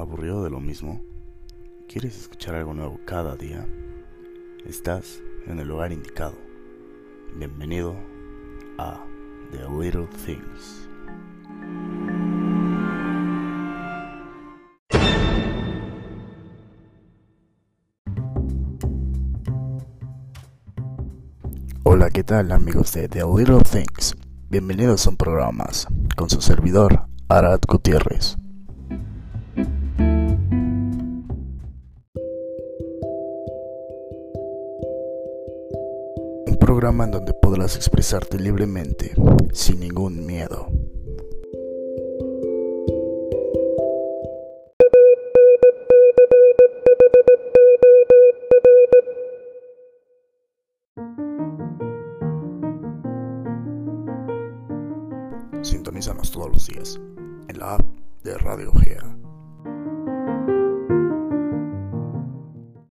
¿Aburrido de lo mismo? ¿Quieres escuchar algo nuevo cada día? Estás en el lugar indicado. Bienvenido a The Little Things. Hola, ¿qué tal amigos de The Little Things? Bienvenidos a un programa más con su servidor, Arad Gutiérrez. Programa en donde podrás expresarte libremente, sin ningún miedo. Sintonízanos todos los días en la app de Radio Gea.